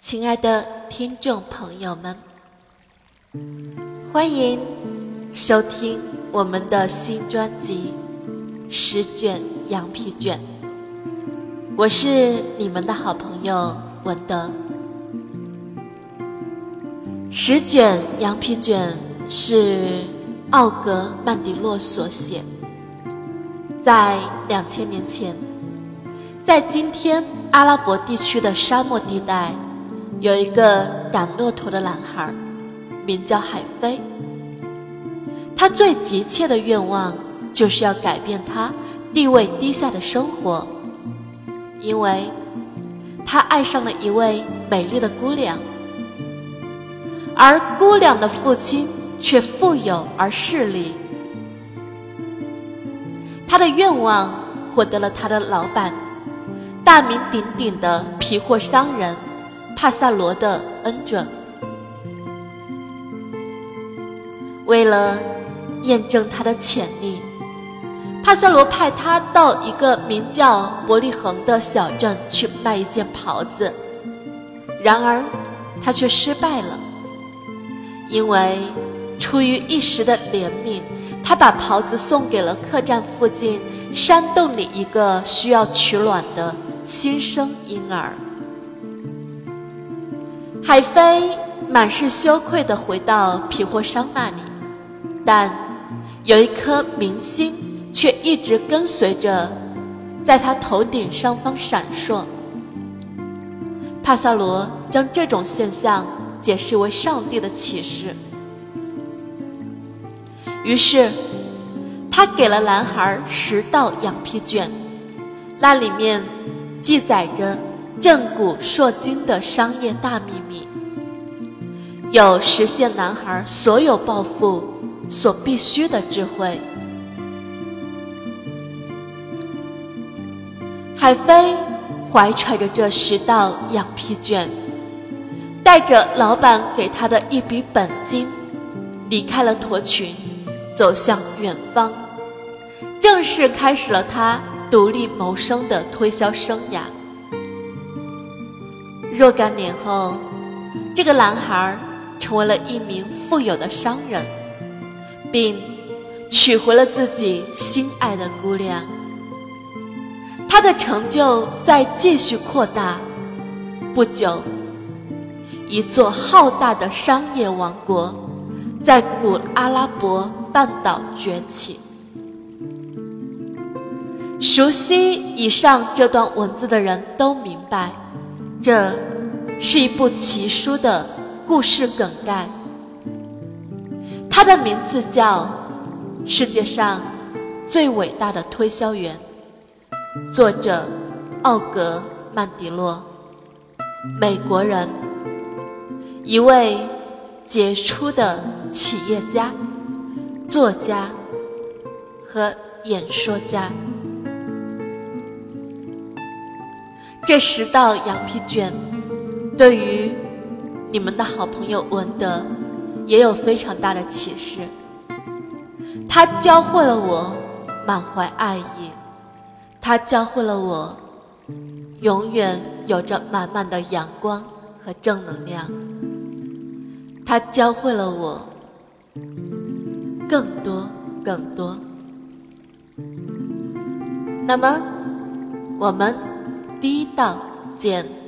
亲爱的听众朋友们，欢迎收听我们的新专辑《十卷羊皮卷》。我是你们的好朋友文德。《十卷羊皮卷》是奥格曼迪洛所写，在两千年前，在今天阿拉伯地区的沙漠地带。有一个赶骆驼的男孩，名叫海飞。他最急切的愿望就是要改变他地位低下的生活，因为他爱上了一位美丽的姑娘，而姑娘的父亲却富有而势利。他的愿望获得了他的老板，大名鼎鼎的皮货商人。帕萨罗的恩准，为了验证他的潜力，帕萨罗派他到一个名叫伯利恒的小镇去卖一件袍子。然而，他却失败了，因为出于一时的怜悯，他把袍子送给了客栈附近山洞里一个需要取卵的新生婴儿。海飞满是羞愧地回到皮货商那里，但有一颗明星却一直跟随着，在他头顶上方闪烁。帕萨罗将这种现象解释为上帝的启示，于是他给了男孩十道羊皮卷，那里面记载着。震古烁今的商业大秘密，有实现男孩所有抱负所必须的智慧。海飞怀揣着这十道羊皮卷，带着老板给他的一笔本金，离开了驼群，走向远方，正式开始了他独立谋生的推销生涯。若干年后，这个男孩成为了一名富有的商人，并娶回了自己心爱的姑娘。他的成就在继续扩大。不久，一座浩大的商业王国在古阿拉伯半岛崛起。熟悉以上这段文字的人都明白，这。是一部奇书的故事梗概，它的名字叫《世界上最伟大的推销员》，作者奥格曼迪洛，美国人，一位杰出的企业家、作家和演说家。这十道羊皮卷。对于你们的好朋友文德，也有非常大的启示。他教会了我满怀爱意，他教会了我永远有着满满的阳光和正能量。他教会了我更多更多。那么，我们第一道见。